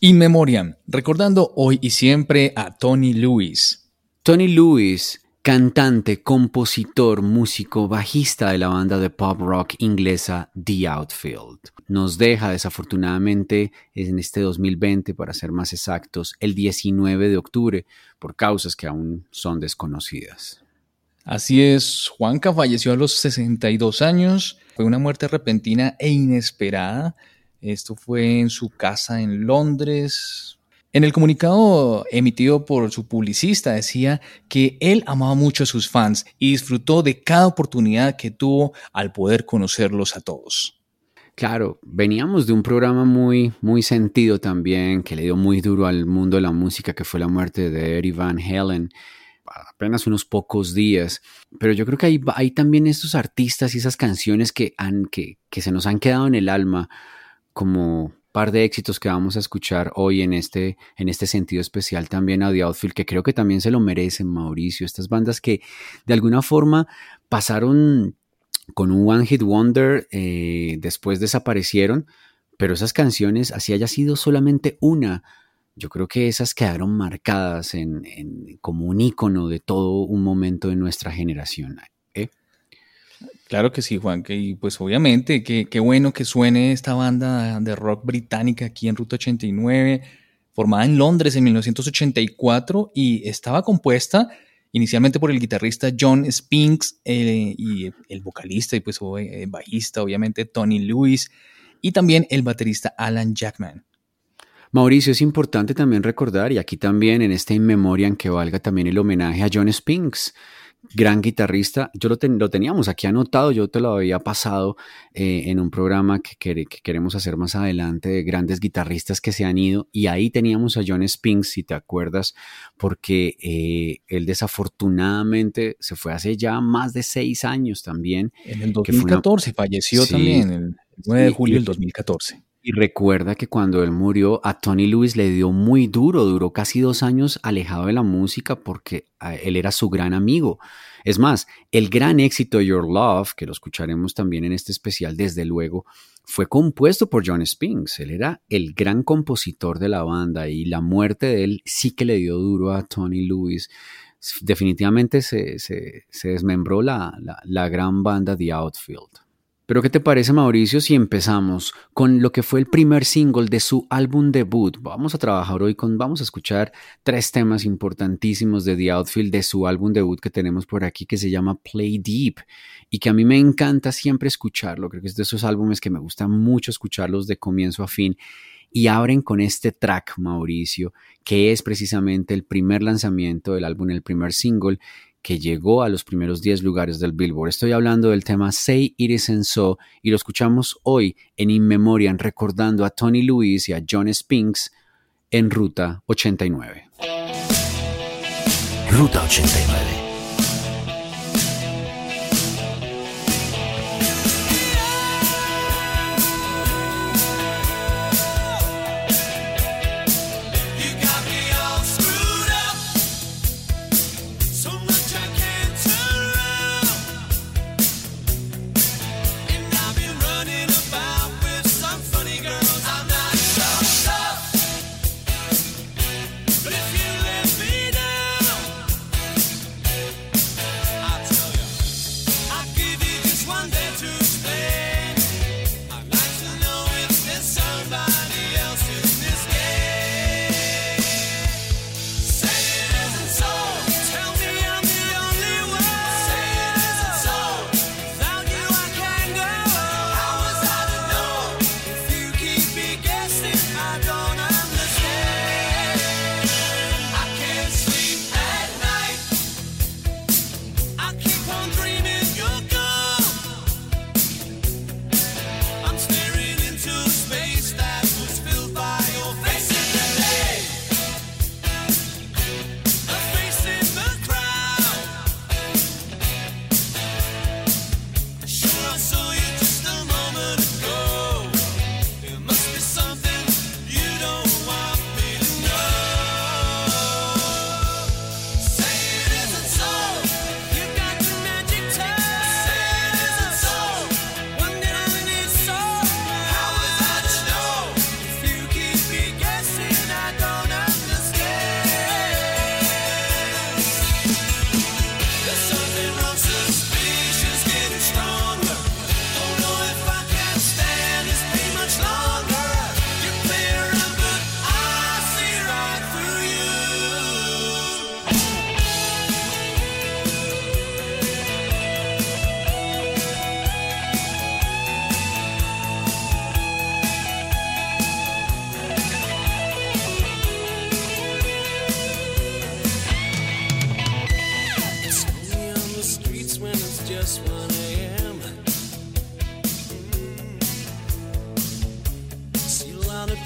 In Memoriam, recordando hoy y siempre a Tony Lewis. Tony Lewis, cantante, compositor, músico, bajista de la banda de pop rock inglesa The Outfield. Nos deja desafortunadamente en este 2020, para ser más exactos, el 19 de octubre, por causas que aún son desconocidas. Así es, Juanca falleció a los 62 años, fue una muerte repentina e inesperada esto fue en su casa en Londres. En el comunicado emitido por su publicista decía que él amaba mucho a sus fans y disfrutó de cada oportunidad que tuvo al poder conocerlos a todos. Claro, veníamos de un programa muy, muy sentido también, que le dio muy duro al mundo de la música, que fue la muerte de Eddie Van Halen, apenas unos pocos días. Pero yo creo que hay, hay también estos artistas y esas canciones que, han, que, que se nos han quedado en el alma como par de éxitos que vamos a escuchar hoy en este, en este sentido especial también a The Outfield, que creo que también se lo merecen, Mauricio. Estas bandas que de alguna forma pasaron con un One Hit Wonder, eh, después desaparecieron, pero esas canciones, así haya sido solamente una, yo creo que esas quedaron marcadas en, como un icono de todo un momento de nuestra generación. Claro que sí, Juan, que, y pues obviamente, qué bueno que suene esta banda de rock británica aquí en Ruta 89, formada en Londres en 1984 y estaba compuesta inicialmente por el guitarrista John Spinks eh, y el vocalista y pues bajista, obviamente, Tony Lewis y también el baterista Alan Jackman. Mauricio, es importante también recordar, y aquí también en este In Memoriam que valga también el homenaje a John Spinks, gran guitarrista. Yo lo, lo, teníamos aquí anotado, yo te lo había pasado eh, en un programa que, queremos hacer más adelante de grandes guitarristas que se han ido. Y ahí teníamos a John Spinks, si te acuerdas, porque eh, él desafortunadamente se fue hace ya más de seis años también. En el 2014 falleció también, el 9 de julio del 2014. Y recuerda que cuando él murió, a Tony Lewis le dio muy duro, duró casi dos años alejado de la música porque él era su gran amigo. Es más, el gran éxito Your Love, que lo escucharemos también en este especial, desde luego, fue compuesto por John Spinks. Él era el gran compositor de la banda y la muerte de él sí que le dio duro a Tony Lewis. Definitivamente se, desmembró la, la gran banda The Outfield. Pero ¿qué te parece Mauricio si empezamos con lo que fue el primer single de su álbum debut? Vamos a trabajar hoy con, vamos a escuchar tres temas importantísimos de The Outfield de su álbum debut que tenemos por aquí que se llama Play Deep y que a mí me encanta siempre escucharlo. Creo que es de esos álbumes que me gusta mucho escucharlos de comienzo a fin. Y abren con este track, Mauricio, que es precisamente el primer lanzamiento del álbum, el primer single, que llegó a los primeros 10 lugares del Billboard. Estoy hablando del tema Say It Isn't So y lo escuchamos hoy en In Memoriam recordando a Tony Lewis y a John Spinks en Ruta 89. Ruta 89.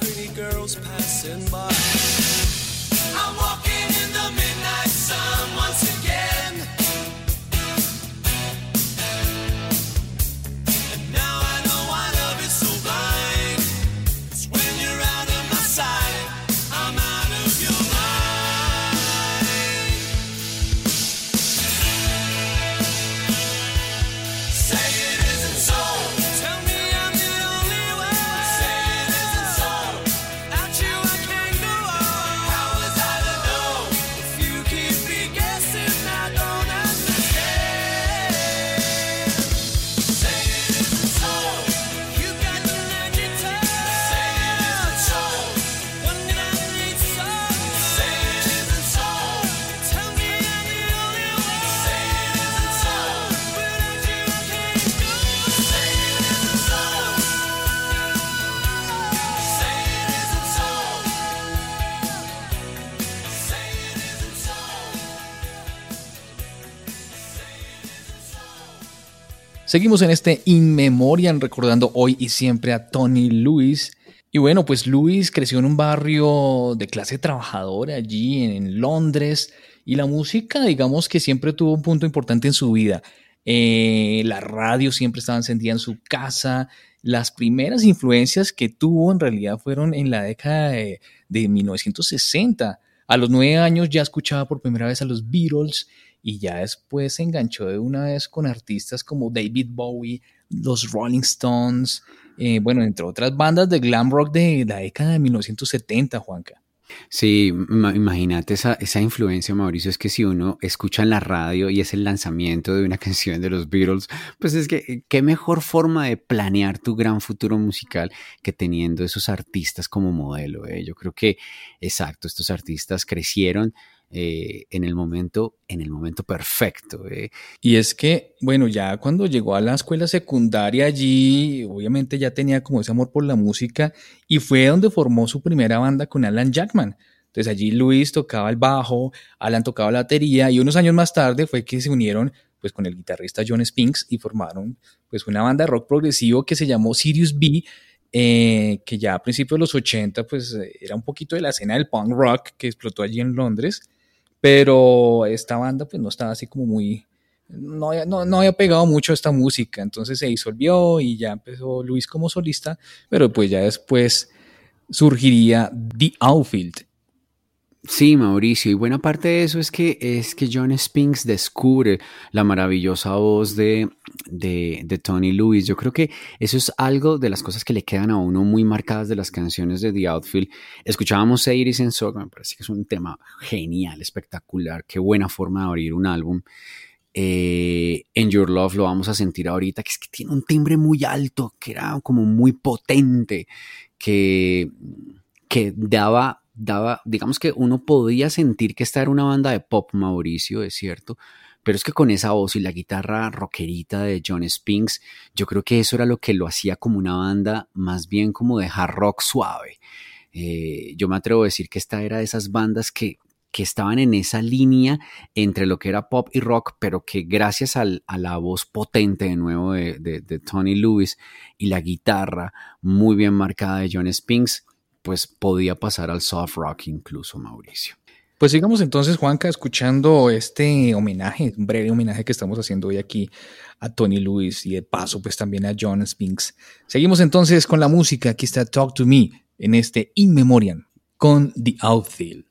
pretty girls passing by. I'm walking in the midnight sun. Seguimos en este In Memoriam recordando hoy y siempre a Tony Lewis. Y bueno, pues Lewis creció en un barrio de clase trabajadora allí en, Londres y la música, digamos que siempre tuvo un punto importante en su vida. Eh, la radio siempre estaba encendida en su casa. Las primeras influencias que tuvo en realidad fueron en la década de, de 1960. A los nueve años ya escuchaba por primera vez a los Beatles y ya después se enganchó de una vez con artistas como David Bowie, los Rolling Stones, eh, bueno, entre otras bandas de glam rock de la década de 1970, Juanca. Sí, imagínate esa, influencia, Mauricio, es que si uno escucha en la radio y es el lanzamiento de una canción de los Beatles, pues es que eh, qué mejor forma de planear tu gran futuro musical que teniendo esos artistas como modelo. Eh. Yo creo que, exacto, estos artistas crecieron eh, en el momento, en el momento perfecto. Eh. Y es que, bueno, ya cuando llegó a la escuela secundaria allí, obviamente ya tenía como ese amor por la música y fue donde formó su primera banda con Alan Jackman. Entonces allí Luis tocaba el bajo, Alan tocaba la batería y unos años más tarde fue que se unieron pues con el guitarrista John Spinks y formaron pues una banda de rock progresivo que se llamó Sirius B eh, que ya a principios de los 80 pues era un poquito de la escena del punk rock que explotó allí en Londres pero esta banda pues no estaba así como muy, no, no, había pegado mucho esta música, entonces se disolvió y ya empezó Luis como solista, pero pues ya después surgiría The Outfield, Sí, Mauricio, y buena parte de eso es que, es que John Spinks descubre la maravillosa voz de, de, Tony Lewis. Yo creo que eso es algo de las cosas que le quedan a uno muy marcadas de las canciones de The Outfield. Escuchábamos Iris en Sock, me parece que es un tema genial, espectacular, qué buena forma de abrir un álbum. Eh, en Your Love lo vamos a sentir ahorita, que es que tiene un timbre muy alto, que era como muy potente, que, que daba daba, digamos que uno podía sentir que esta era una banda de pop, Mauricio, es cierto, pero es que con esa voz y la guitarra rockerita de John Spinks, yo creo que eso era lo que lo hacía como una banda más bien como de hard rock suave. Eh, yo me atrevo a decir que esta era de esas bandas que, que estaban en esa línea entre lo que era pop y rock, pero que gracias a la voz potente de nuevo de, de Tony Lewis y la guitarra muy bien marcada de John Spinks, pues podía pasar al soft rock incluso, Mauricio. Pues sigamos entonces, Juanca, escuchando este homenaje, un breve homenaje que estamos haciendo hoy aquí a Tony Lewis y de paso pues también a John Spinks. Seguimos entonces con la música, aquí está Talk to Me en este In Memoriam con The Outfield.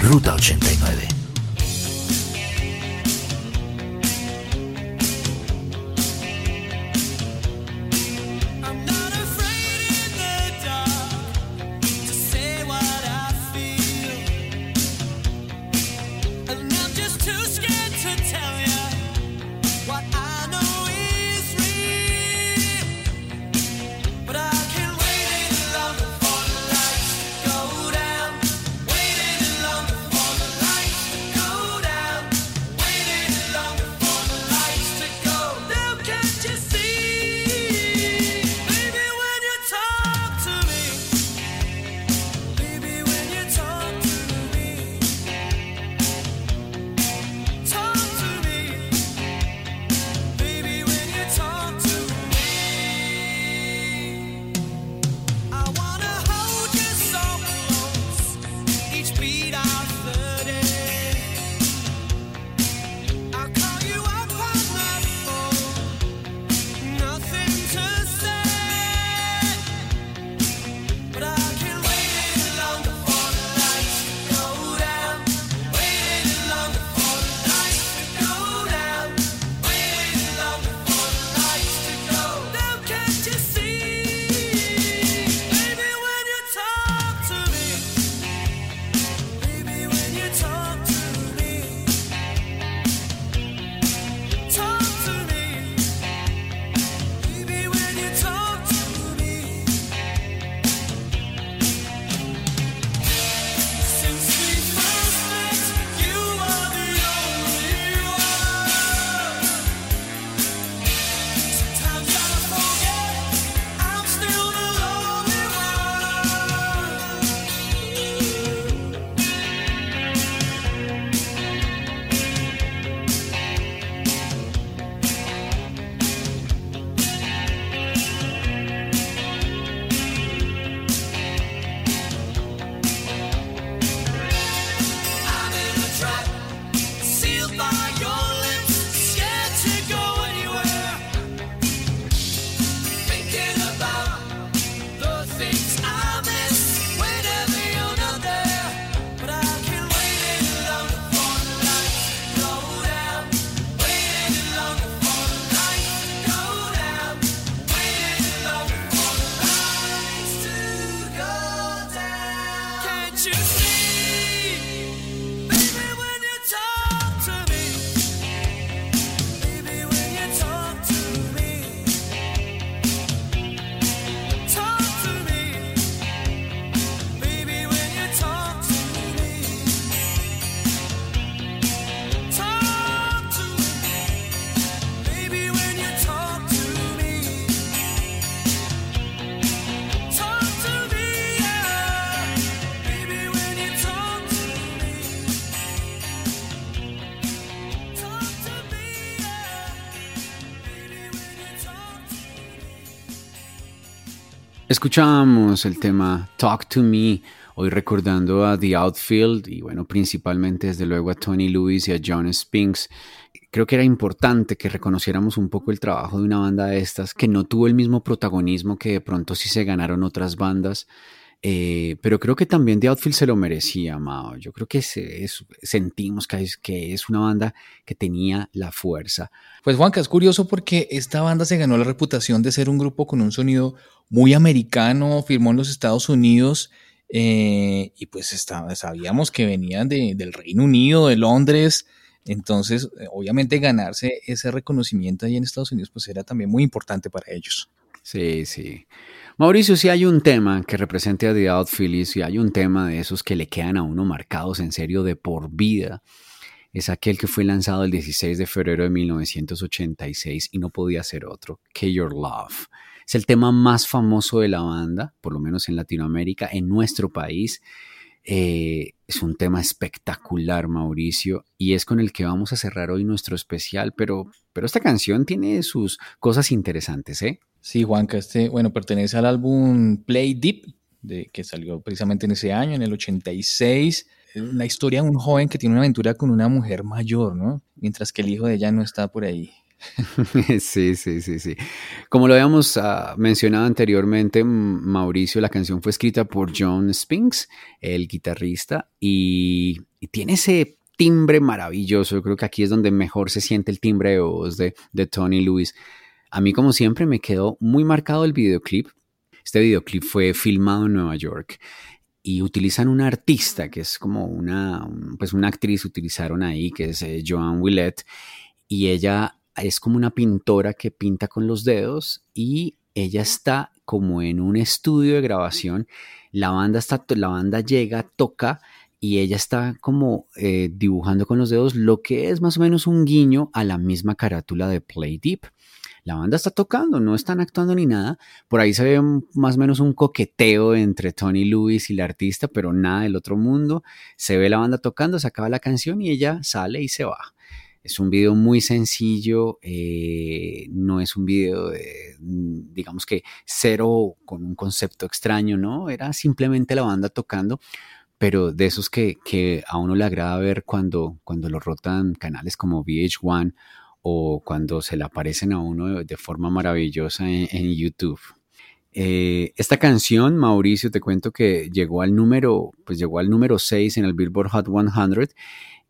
Ruta 89. Escuchamos el tema Talk to Me, hoy recordando a The Outfield y bueno, principalmente desde luego a Tony Lewis y a John Spinks. Creo que era importante que reconociéramos un poco el trabajo de una banda de estas que no tuvo el mismo protagonismo que de pronto sí se ganaron otras bandas. Eh, pero creo que también The Outfield se lo merecía, Mao. Yo creo que sentimos que es, que es una banda que tenía la fuerza. Pues Juanca, es curioso porque esta banda se ganó la reputación de ser un grupo con un sonido muy americano, firmó en los Estados Unidos eh, y pues sabíamos que venían del Reino Unido, de Londres, entonces eh, obviamente ganarse ese reconocimiento ahí en Estados Unidos pues era también muy importante para ellos. Sí, sí. Mauricio, si hay un tema que represente a The Outfield si hay un tema de esos que le quedan a uno marcados en serio de por vida, es aquel que fue lanzado el 16 de febrero de 1986 y no podía ser otro, que Your Love. Es el tema más famoso de la banda, por lo menos en Latinoamérica, en nuestro país. Eh, es un tema espectacular, Mauricio, y es con el que vamos a cerrar hoy nuestro especial, pero, pero esta canción tiene sus cosas interesantes, ¿eh? Sí, Juanca, este, bueno, pertenece al álbum Play Deep, de, que salió precisamente en ese año, en el 86. La historia de un joven que tiene una aventura con una mujer mayor, ¿no? Mientras que el hijo de ella no está por ahí. Sí, sí, sí, sí. Como lo habíamos ah, mencionado anteriormente, Mauricio, la canción fue escrita por John Spinks, el guitarrista, y, tiene ese timbre maravilloso. Yo creo que aquí es donde mejor se siente el timbre de voz de, de Tony Lewis. A mí, como siempre, me quedó muy marcado el videoclip. Este videoclip fue filmado en Nueva York y utilizan una artista que es como una, pues una actriz utilizaron ahí, que es eh, Joan Willett, y ella es como una pintora que pinta con los dedos y ella está como en un estudio de grabación. La banda, está, la banda llega, toca y ella está como eh, dibujando con los dedos lo que es más o menos un guiño a la misma carátula de Play Deep. La banda está tocando, no están actuando ni nada. Por ahí se ve más o menos un coqueteo entre Tony Lewis y la artista, pero nada del otro mundo. Se ve la banda tocando, se acaba la canción y ella sale y se va. Es un video muy sencillo, eh, no es un video de, digamos que cero con un concepto extraño, ¿no? Era simplemente la banda tocando, pero de esos que, a uno le agrada ver cuando, cuando lo rotan canales como VH1 o cuando se le aparecen a uno de, forma maravillosa en, YouTube. Eh, esta canción, Mauricio, te cuento que llegó al número, pues llegó al número 6 en el Billboard Hot 100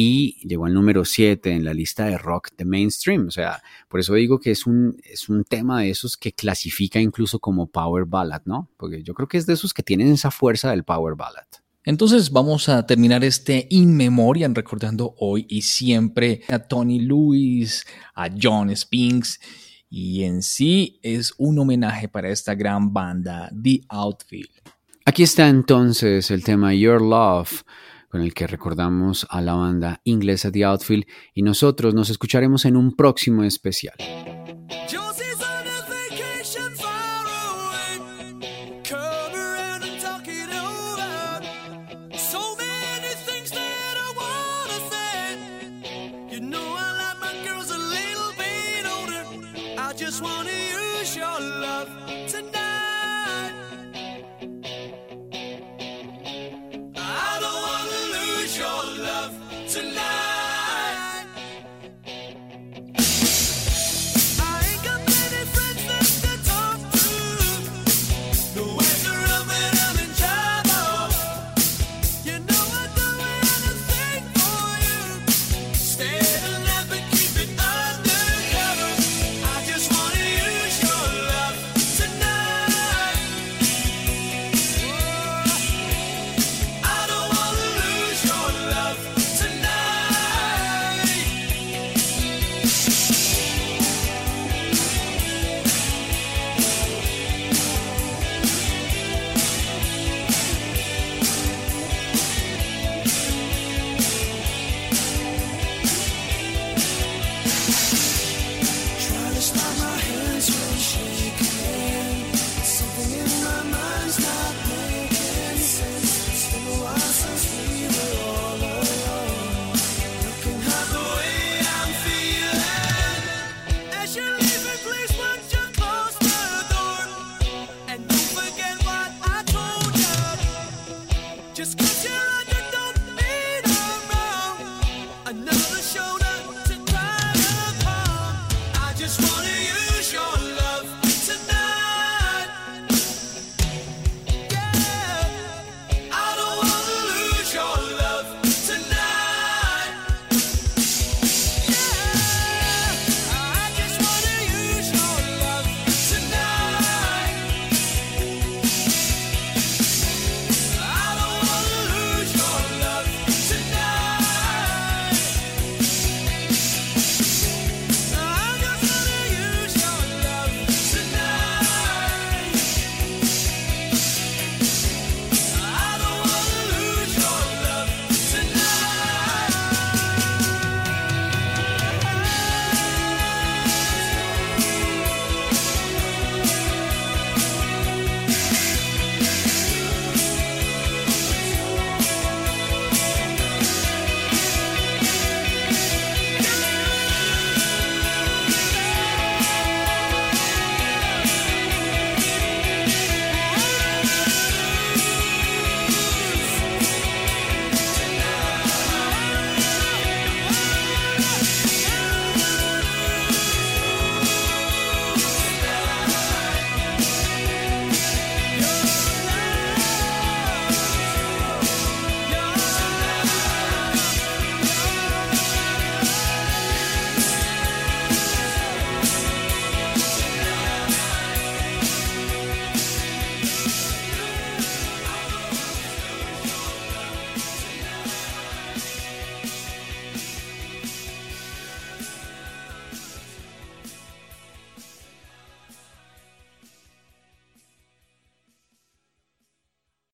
y llegó al número 7 en la lista de rock de mainstream. O sea, por eso digo que es un, es un tema de esos que clasifica incluso como power ballad, ¿no? Porque yo creo que es de esos que tienen esa fuerza del power ballad. Entonces vamos a terminar este In Memoriam recordando hoy y siempre a Tony Lewis, a John Spinks y en sí es un homenaje para esta gran banda, The Outfield. Aquí está entonces el tema Your Love con el que recordamos a la banda inglesa The Outfield y nosotros nos escucharemos en un próximo especial.